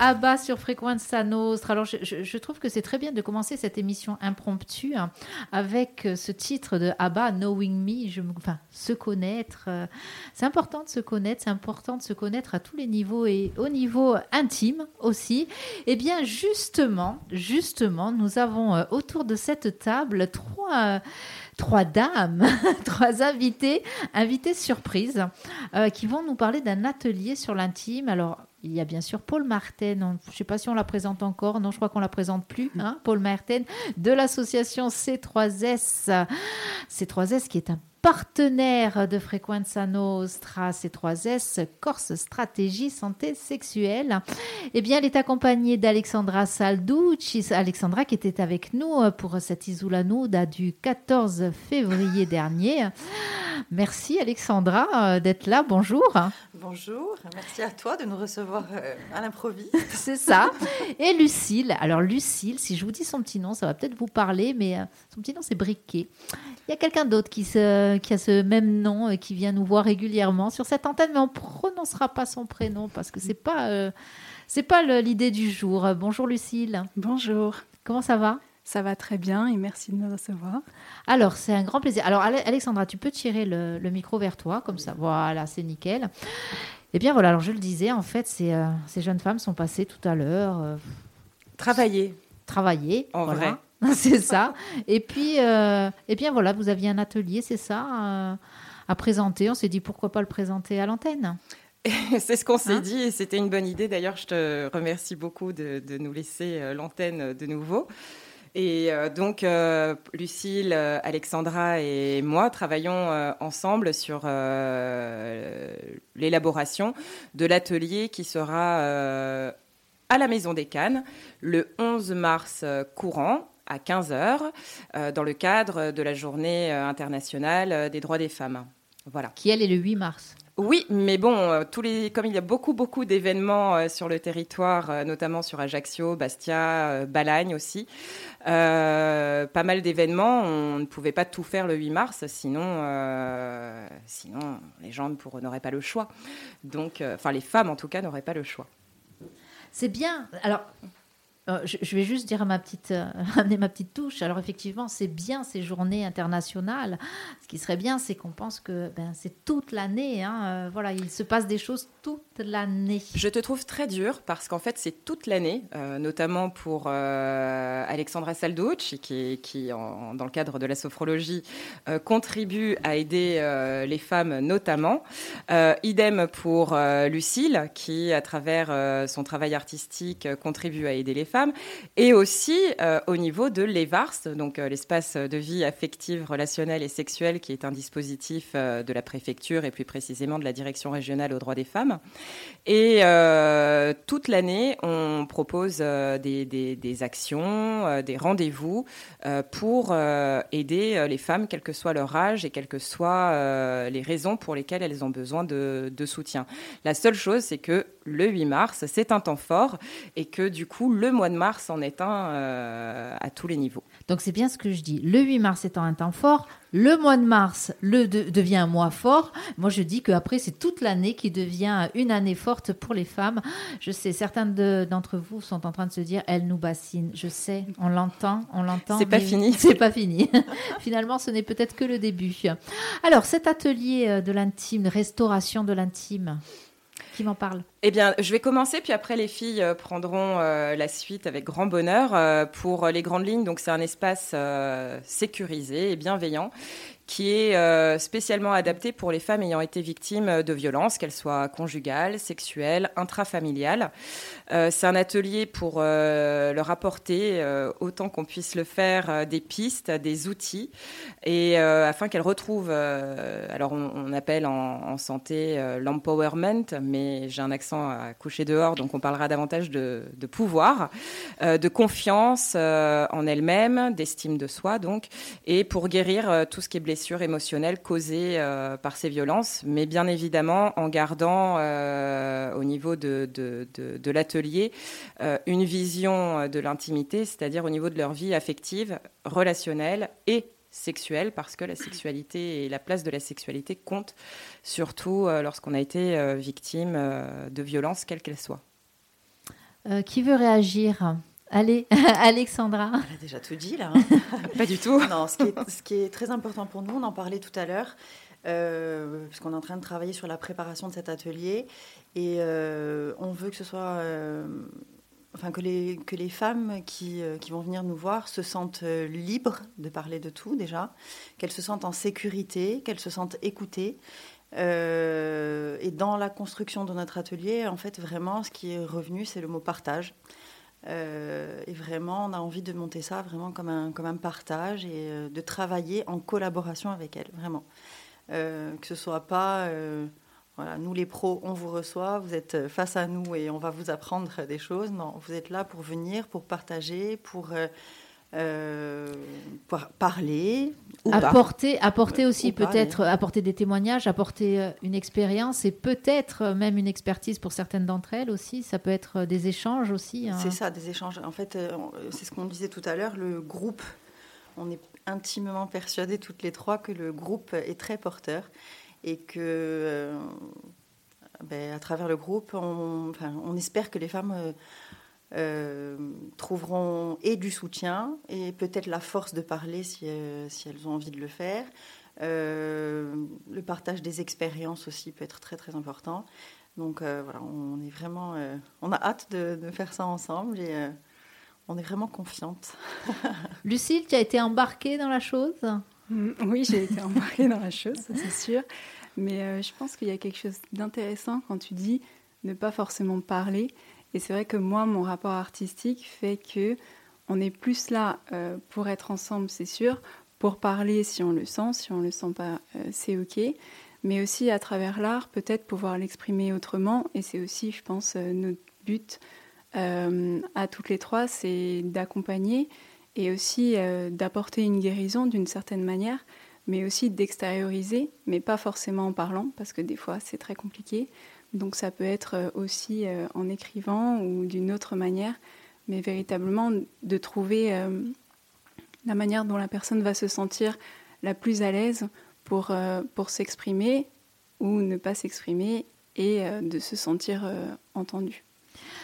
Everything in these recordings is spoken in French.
Abba sur Frequenza Nostra. Alors, je, trouve que c'est très bien de commencer cette émission impromptue hein, avec euh, ce titre de Abba, Knowing Me, enfin, se connaître. Euh, c'est important de se connaître, c'est important de se connaître à tous les niveaux et au niveau intime aussi. Eh bien, justement, justement, nous avons euh, autour de cette table trois trois dames, trois invités, invités surprises, qui vont nous parler d'un atelier sur l'intime. Alors, il y a bien sûr Paul Martin, je ne sais pas si on la présente encore, non, je crois qu'on la présente plus, hein, Paul Martin, de l'association C3S. C3S qui est un partenaire de Frequenza Nostra C3S, Corse Stratégie Santé Sexuelle. Eh bien, elle est accompagnée d'Alexandra Salducci, Alexandra qui était avec nous pour cette Isula Nuda du 14 février dernier. Merci Alexandra euh, d'être là, bonjour. Bonjour, merci à toi de nous recevoir euh, à l'improviste. C'est ça. Et Lucille, alors Lucille, si je vous dis son petit nom, ça va peut-être vous parler, mais euh, son petit nom c'est Briquet. Il y a quelqu'un d'autre qui, qui a ce même nom et qui vient nous voir régulièrement sur cette antenne, mais on ne prononcera pas son prénom parce que c'est pas, euh, c'est pas l'idée du jour. Bonjour Lucille. Bonjour. Comment ça va? Ça va très bien et merci de me recevoir. Alors, c'est un grand plaisir. Alors, Alexandra, tu peux tirer le, micro vers toi, comme ça. Voilà, c'est nickel. Eh bien, voilà, alors je le disais, en fait, ces, euh, ces jeunes femmes sont passées tout à l'heure. Euh, travailler. Travailler. En vrai. c'est ça. Et puis, euh, et bien voilà, vous aviez un atelier, c'est ça, à présenter. On s'est dit pourquoi pas le présenter à l'antenne. c'est ce qu'on s'est hein dit et c'était une bonne idée. D'ailleurs, je te remercie beaucoup de, nous laisser l'antenne de nouveau. Et donc, Lucille, Alexandra et moi travaillons ensemble sur l'élaboration de l'atelier qui sera à la Maison des Cannes le 11 mars courant à 15h euh, dans le cadre de la journée euh, internationale euh, des droits des femmes. Voilà. Qui elle est le 8 mars. Oui, mais bon, tous les, comme il y a beaucoup, beaucoup d'événements sur le territoire, notamment sur Ajaccio, Bastia, Balagne aussi, pas mal d'événements, on ne pouvait pas tout faire le 8 mars, sinon, sinon les gens n'auraient pas le choix. Donc, enfin, les femmes en tout cas n'auraient pas le choix. C'est bien. Alors, euh, je, vais juste dire à ma petite, euh, ma petite touche. Alors effectivement, c'est bien ces journées internationales. Ce qui serait bien, c'est qu'on pense que ben, c'est toute l'année. Hein. Euh, voilà, il se passe des choses toute l'année. Je te trouve très dur parce qu'en fait, c'est toute l'année, notamment pour Alexandra Salducci, qui, dans le cadre de la sophrologie, contribue à aider les femmes notamment. idem pour Lucille, qui, à travers son travail artistique, contribue à aider les femmes et aussi euh, au niveau de l'EVARS, donc euh, l'espace de vie affective, relationnelle et sexuelle, qui est un dispositif euh, de la préfecture et plus précisément de la direction régionale aux droits des femmes. Et toute l'année, on propose des, des, actions, des rendez-vous pour aider les femmes, quel que soit leur âge et quelles que soient les raisons pour lesquelles elles ont besoin de, de soutien. La seule chose, c'est que le 8 mars, c'est un temps fort et que du coup, le mois de mars en est un euh, à tous les niveaux. Donc c'est bien ce que je dis. Le 8 mars étant un temps fort, le mois de mars le devient un mois fort. Moi, je dis qu'après, c'est toute l'année qui devient une année forte pour les femmes. Je sais, certains d'entre vous sont en train de se dire, elle nous bassine. Je sais, on l'entend, on l'entend. C'est pas fini. C'est pas fini. Finalement, ce n'est peut-être que le début. Alors, cet atelier euh, de l'intime, restauration de l'intime, eh bien, je vais commencer, puis après les filles euh, prendront euh, la suite avec grand bonheur. Euh, pour les grandes lignes, donc c'est un espace sécurisé et bienveillant qui est spécialement adapté pour les femmes ayant été victimes de violences, qu'elles soient conjugales, sexuelles, intrafamiliales. c'est un atelier pour leur apporter, autant qu'on puisse le faire, des pistes, des outils, et afin qu'elles retrouvent, alors on, appelle en, santé l'empowerment, mais j'ai un accent à coucher dehors, donc on parlera davantage de, pouvoir, euh, de confiance euh, en elle-même, d'estime de soi, donc, et pour guérir euh, tout ce qui est blessure émotionnelle causée par ces violences, mais bien évidemment en gardant au niveau de, de l'atelier une vision de l'intimité, c'est-à-dire au niveau de leur vie affective, relationnelle et sexuelle, parce que la sexualité et la place de la sexualité comptent surtout euh, lorsqu'on a été euh, victime euh, de violences, quelles qu'elles soient. qui veut réagir? Allez, Alexandra. Elle a déjà tout dit là. Hein. Pas du tout. Non, ce qui, est, ce qui, est, très important pour nous, on en parlait tout à l'heure, euh, puisqu'on est en train de travailler sur la préparation de cet atelier. Et euh, on veut que ce soit. Euh, enfin, que les, que les femmes qui, qui, vont venir nous voir se sentent libres de parler de tout déjà, qu'elles se sentent en sécurité, qu'elles se sentent écoutées. et dans la construction de notre atelier, en fait, vraiment, ce qui est revenu, c'est le mot partage. Euh, et vraiment, on a envie de monter ça vraiment comme un, comme un partage et euh, de travailler en collaboration avec elle, vraiment. Euh, que ce soit pas, voilà, nous les pros, on vous reçoit, vous êtes face à nous et on va vous apprendre des choses. Non, vous êtes là pour venir, pour partager, pour euh, parler. apporter, apporter aussi peut-être, apporter des témoignages, apporter euh, une expérience et peut-être euh, même une expertise pour certaines d'entre elles aussi. Ça peut être des échanges aussi. Hein. C'est ça, des échanges. En fait, c'est ce qu'on disait tout à l'heure, le groupe. On est intimement persuadés toutes les trois que le groupe est très porteur et que, ben, à travers le groupe, on, on espère que les femmes euh, trouveront et du soutien et peut-être la force de parler si, euh, si, elles ont envie de le faire. Euh, le partage des expériences aussi peut être très très important. Donc voilà, on est vraiment, on a hâte de, faire ça ensemble et on est vraiment confiante. Lucille, tu as été embarquée dans la chose? Mm, Oui, j'ai été embarquée dans la chose, c'est sûr. Mais je pense qu'il y a quelque chose d'intéressant quand tu dis ne pas forcément parler. Et c'est vrai que moi, mon rapport artistique fait que on est plus là euh, pour être ensemble, c'est sûr, pour parler si on le sent, si on le sent pas, euh, c'est ok, mais aussi à travers l'art, peut-être pouvoir l'exprimer autrement. Et c'est aussi, je pense, euh, notre but à toutes les trois, c'est d'accompagner et aussi d'apporter une guérison d'une certaine manière, mais aussi d'extérioriser, mais pas forcément en parlant, parce que des fois c'est très compliqué, donc ça peut être euh, aussi euh, en écrivant ou d'une autre manière, mais véritablement de trouver euh, la manière dont la personne va se sentir la plus à l'aise pour, pour s'exprimer ou ne pas s'exprimer et de se sentir entendu.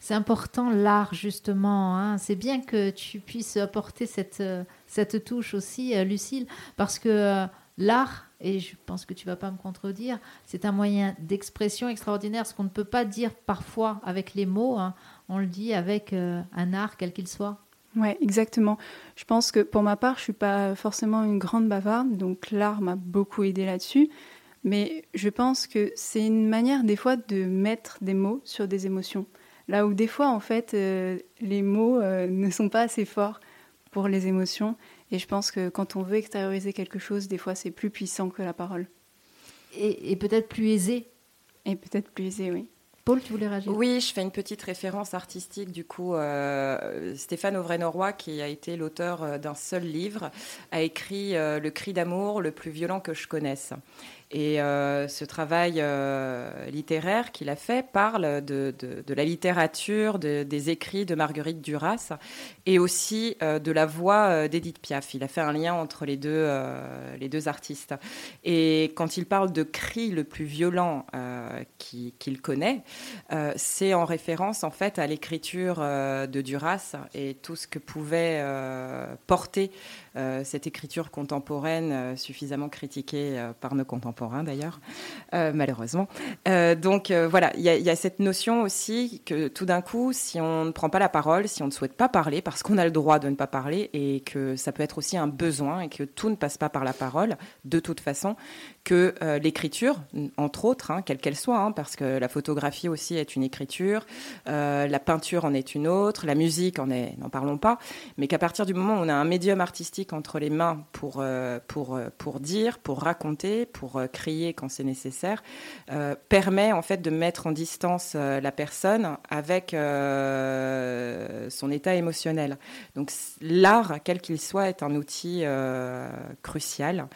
C'est important l'art justement. Hein. C'est bien que tu puisses apporter cette, cette touche aussi, Lucille, parce que l'art et je pense que tu vas pas me contredire, c'est un moyen d'expression extraordinaire, ce qu'on ne peut pas dire parfois avec les mots, hein. on le dit avec euh, un art quel qu'il soit. Oui, exactement. Je pense que pour ma part, je suis pas forcément une grande bavarde, donc l'art m'a beaucoup aidé là-dessus. Mais je pense que c'est une manière des fois de mettre des mots sur des émotions. Là où des fois, en fait, euh, les mots euh, ne sont pas assez forts pour les émotions. Et je pense que quand on veut extérioriser quelque chose, des fois, c'est plus puissant que la parole. Et, peut-être plus aisé. Et peut-être plus aisé, oui. Paul, tu voulais réagir? Oui, je fais une petite référence artistique. Du coup, euh, Stéphane Auvray-Norroy, qui a été l'auteur euh, d'un seul livre, a écrit euh, Le cri d'amour le plus violent que je connaisse. Et euh, ce travail euh, littéraire qu'il a fait parle de, la littérature, des écrits de Marguerite Duras et aussi euh, de la voix d'Edith Piaf. Il a fait un lien entre les deux, artistes. Et quand il parle de cri le plus violent qu'il connaît, c'est en référence en fait à l'écriture de Duras et tout ce que pouvait porter cette écriture contemporaine suffisamment critiquée par nos contemporains d'ailleurs, euh, malheureusement. Euh, donc euh, voilà, il y, a cette notion aussi que tout d'un coup, si on ne prend pas la parole, si on ne souhaite pas parler, parce qu'on a le droit de ne pas parler, et que ça peut être aussi un besoin, et que tout ne passe pas par la parole, de toute façon, que l'écriture, entre autres, hein, quelle qu'elle soit, hein, parce que la photographie aussi est une écriture, la peinture en est une autre, la musique en est, n'en parlons pas, mais qu'à partir du moment où on a un médium artistique entre les mains pour, pour, pour dire, pour raconter, pour crier quand c'est nécessaire, euh, permet en fait de mettre en distance euh, la personne avec euh, son état émotionnel. Donc l'art, quel qu'il soit, est un outil crucial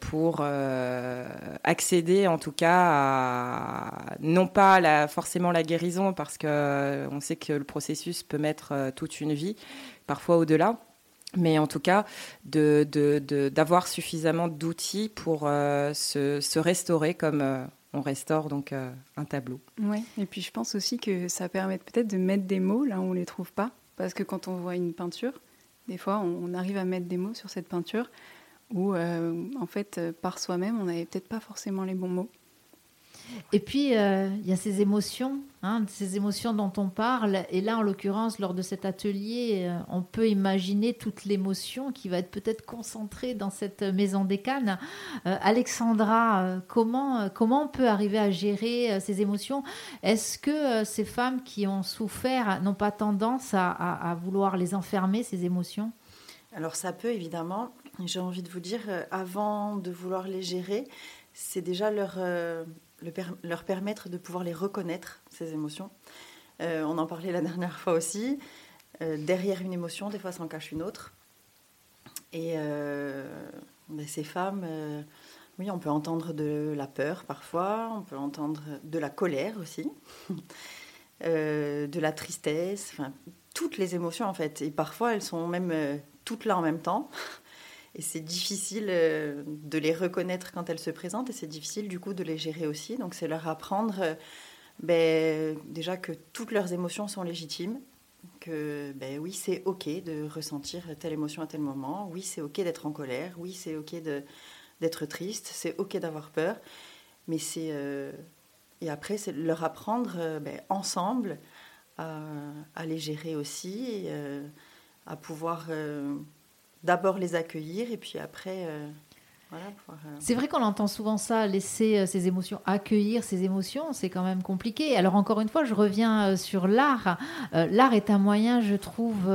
pour accéder en tout cas à non pas la, forcément la guérison parce que on sait que le processus peut mettre toute une vie, parfois au-delà, mais en tout cas d'avoir suffisamment d'outils pour euh, se, restaurer comme, euh, on restaure donc un tableau. Oui, et puis je pense aussi que ça permet peut-être de mettre des mots là où on ne les trouve pas, parce que quand on voit une peinture, des fois on, arrive à mettre des mots sur cette peinture où en fait par soi-même on n'avait peut-être pas forcément les bons mots. Et puis, euh, il y a ces émotions, hein, ces émotions dont on parle. Et là, en l'occurrence, lors de cet atelier, euh, on peut imaginer toute l'émotion qui va être peut-être concentrée dans cette maison des cannes. Euh, Alexandra, comment, comment on peut arriver à gérer ces émotions? Est-ce que ces femmes qui ont souffert n'ont pas tendance à, à vouloir les enfermer, ces émotions? Alors, ça peut, évidemment. J'ai envie de vous dire, avant de vouloir les gérer, c'est déjà leur leur permettre de pouvoir les reconnaître, ces émotions. Euh, on en parlait la dernière fois aussi. Euh, derrière une émotion, des fois, s'en cache une autre. Et euh, ben, ces femmes, oui, on peut entendre de la peur parfois, on peut entendre de la colère aussi, de la tristesse, toutes les émotions en fait. Et parfois, elles sont même toutes là en même temps. Et c'est difficile euh, de les reconnaître quand elles se présentent et c'est difficile du coup de les gérer aussi. Donc c'est leur apprendre euh, ben, déjà que toutes leurs émotions sont légitimes, que ben, oui c'est ok de ressentir telle émotion à tel moment, oui c'est ok d'être en colère, oui c'est ok d'être triste, c'est ok d'avoir peur, mais c'est... Euh, et après c'est leur apprendre ben, ensemble à, les gérer aussi, à pouvoir d'abord les accueillir et puis après. Euh, euh, C'est vrai qu'on entend souvent ça, laisser euh, ses émotions, accueillir ses émotions, c'est quand même compliqué. Alors encore une fois, je reviens sur l'art. l'art est un moyen, je trouve,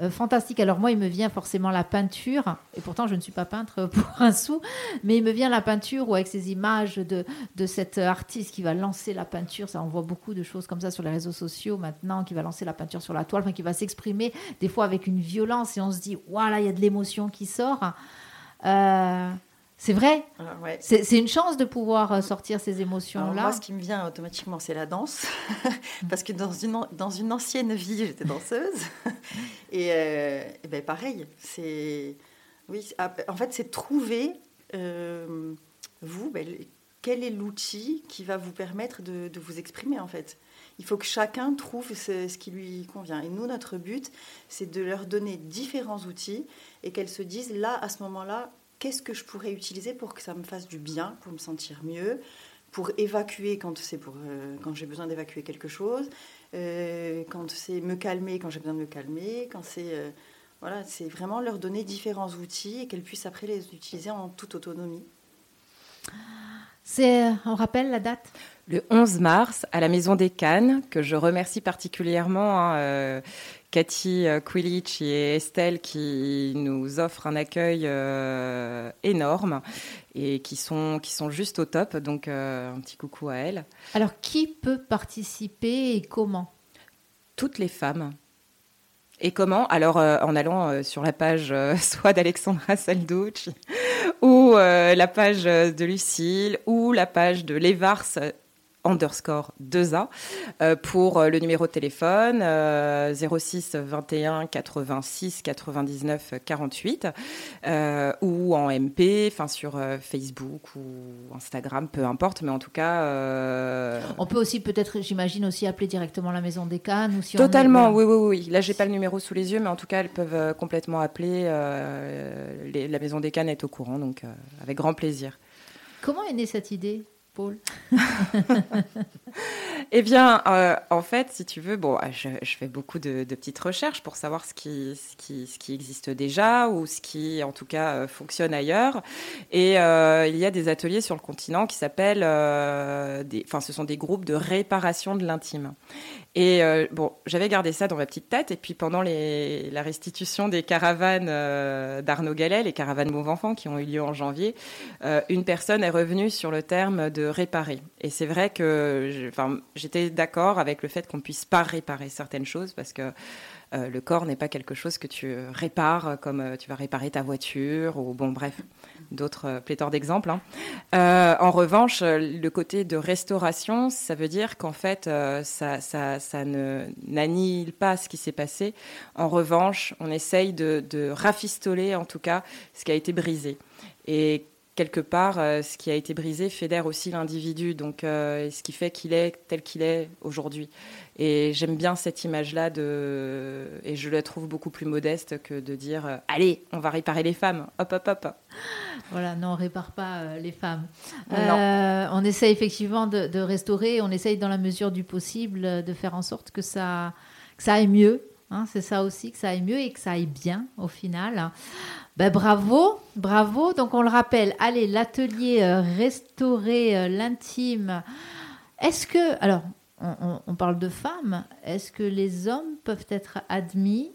euh, fantastique. Alors moi, il me vient forcément la peinture, et pourtant je ne suis pas peintre pour un sou, mais il me vient la peinture ou avec ces images de, de cet artiste qui va lancer la peinture. Ça, on voit beaucoup de choses comme ça sur les réseaux sociaux maintenant, qui va lancer la peinture sur la toile, enfin, qui va s'exprimer des fois avec une violence, et on se dit, voilà, il y a de l'émotion qui sort. Euh, c'est vrai. C'est une chance de pouvoir euh, sortir ces émotions-là. Moi, ce qui me vient automatiquement, c'est la danse. Parce que dans une, dans une ancienne vie, j'étais danseuse. et, euh, ben pareil, c'est. Oui, ah, en fait, c'est trouver, euh, vous, ben, quel est l'outil qui va vous permettre de, de, vous exprimer, en fait. Il faut que chacun trouve ce, ce qui lui convient. Et nous, notre but, c'est de leur donner différents outils et qu'elles se disent, là, à ce moment-là, qu'est-ce que je pourrais utiliser pour que ça me fasse du bien, pour me sentir mieux, pour évacuer quand c'est pour euh, quand j'ai besoin d'évacuer quelque chose, euh, quand c'est me calmer quand j'ai besoin de me calmer, quand c'est euh, voilà, c'est vraiment leur donner différents outils et qu'elles puissent après les utiliser en toute autonomie. C'est, on rappelle la date? Le 11 mars à la Maison des Cannes, que je remercie particulièrement. Hein, Cathy euh, Quilich et Estelle qui nous offrent un accueil euh, énorme et qui sont, qui sont juste au top. Donc euh, un petit coucou à elles. Alors qui peut participer et comment? Toutes les femmes. Et comment? Alors en allant sur la page soit d'Alexandra Salducci ou la page de Lucille ou la page de Levars underscore 2A euh, pour euh, le numéro de téléphone 06 21 86 99 48 ou en MP, enfin sur euh, Facebook ou Instagram, peu importe, mais en tout cas. On peut aussi peut-être, j'imagine aussi appeler directement la Maison des Cannes ou si Totalement, oui, oui, oui. Là, j'ai pas le numéro sous les yeux, mais en tout cas, elles peuvent complètement appeler. la Maison des Cannes est au courant, donc avec grand plaisir. Comment est née cette idée? eh bien, euh, en fait, si tu veux, bon, euh, je, fais beaucoup de, petites recherches pour savoir ce qui, ce, qui, ce qui existe déjà ou ce qui, en tout cas, euh, fonctionne ailleurs. Et il y a des ateliers sur le continent qui s'appellent, enfin, ce sont des groupes de réparation de l'intime. Et euh, bon, j'avais gardé ça dans ma petite tête. Et puis pendant la restitution des caravanes euh, d'Arnaud Gallet, les caravanes Mauve Enfant qui ont eu lieu en janvier, euh, une personne est revenue sur le terme de réparer. Et c'est vrai que j'étais d'accord avec le fait qu'on puisse pas réparer certaines choses parce que le corps n'est pas quelque chose que tu répares comme tu vas réparer ta voiture ou bon bref d'autres euh, pléthores d'exemples. Hein. Euh, en revanche, le côté de restauration, ça veut dire qu'en fait, euh, ça, ça, ça, n'annihile pas ce qui s'est passé. En revanche, on essaye de, de rafistoler, en tout cas, ce qui a été brisé. Et quelque part, ce qui a été brisé fédère aussi l'individu, donc ce qui fait qu'il est tel qu'il est aujourd'hui. Et j'aime bien cette image-là de, et je la trouve beaucoup plus modeste que de dire, allez, on va réparer les femmes, hop, hop, hop. Voilà, non, on répare pas les femmes. on essaie effectivement de, de, restaurer, on essaye dans la mesure du possible de faire en sorte que ça, que ça aille mieux Hein, c'est ça aussi, que ça aille mieux et que ça aille bien au final. Ben, bravo, bravo. Donc on le rappelle, allez, l'atelier euh, restaurer euh, l'intime. Est-ce que, alors, on, parle de femmes, est-ce que les hommes peuvent être admis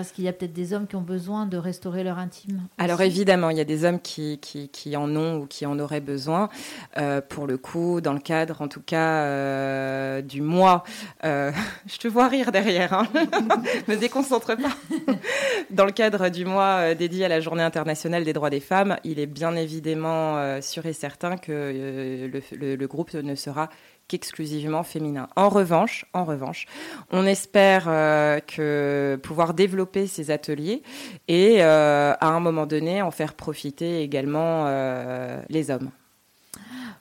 parce qu'il y a peut-être des hommes qui ont besoin de restaurer leur intime. Alors évidemment, il y a des hommes qui, qui, en ont ou qui en auraient besoin. Euh, pour le coup, dans le cadre en tout cas euh, du mois, euh, je te vois rire derrière, hein me déconcentre pas. dans le cadre du mois dédié à la Journée internationale des droits des femmes, il est bien évidemment sûr et certain que le, le groupe ne sera exclusivement féminin. En revanche, en revanche, on espère euh, que pouvoir développer ces ateliers et euh, à un moment donné en faire profiter également euh, les hommes.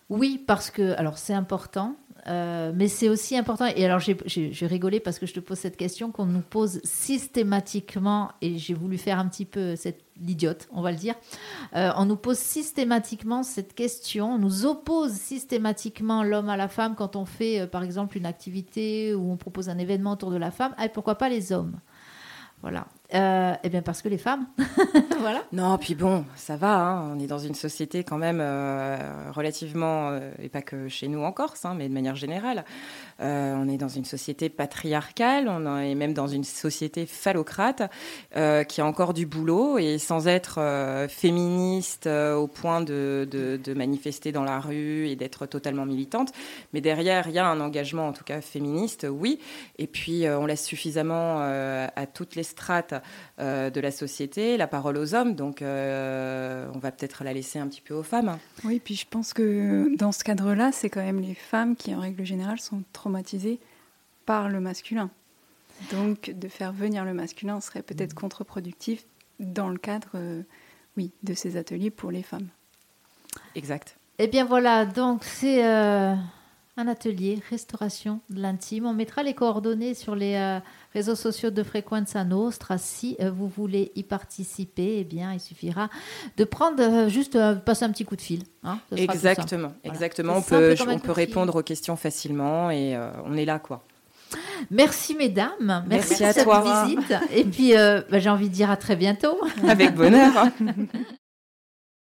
Oui, parce que alors c'est important. mais c'est aussi important, et alors j'ai rigolé parce que je te pose cette question qu'on nous pose systématiquement, et j'ai voulu faire un petit peu cette l'idiote, on va le dire. Euh, on nous pose systématiquement cette question, on nous oppose systématiquement l'homme à la femme quand on fait, euh, par exemple, une activité ou on propose un événement autour de la femme. Et pourquoi pas les hommes? Voilà. Euh, eh bien parce que les femmes, voilà. Non, puis bon, ça va. Hein. On est dans une société quand même relativement, et pas que chez nous en Corse, hein, mais de manière générale, euh, on est dans une société patriarcale, on est même dans une société phallocrate euh, qui a encore du boulot et sans être euh, féministe au point de, manifester dans la rue et d'être totalement militante. Mais derrière, il y a un engagement, en tout cas féministe, oui. Et puis, on laisse suffisamment à toutes les strates de la société la parole aux hommes. Donc, on va peut-être la laisser un petit peu aux femmes. Oui, puis je pense que dans ce cadre-là, c'est quand même les femmes qui, en règle générale, sont trop traumatisés par le masculin. Donc, de faire venir le masculin serait peut-être mm. contre-productif dans le cadre, euh, oui, de ces ateliers pour les femmes. Exact. Eh bien voilà, donc c'est euh, un atelier restauration de l'intime. On mettra les coordonnées sur les euh, réseaux sociaux de Frequenza Nostra. Si euh, vous voulez y participer, eh bien, il suffira de prendre euh, juste passer un petit coup de fil. Hein. exactement, exactement. On peut, on peut répondre aux questions facilement et on est là, quoi. Merci mesdames, merci, à cette visite. Et puis bah, j'ai envie de dire à très bientôt. Avec bonheur.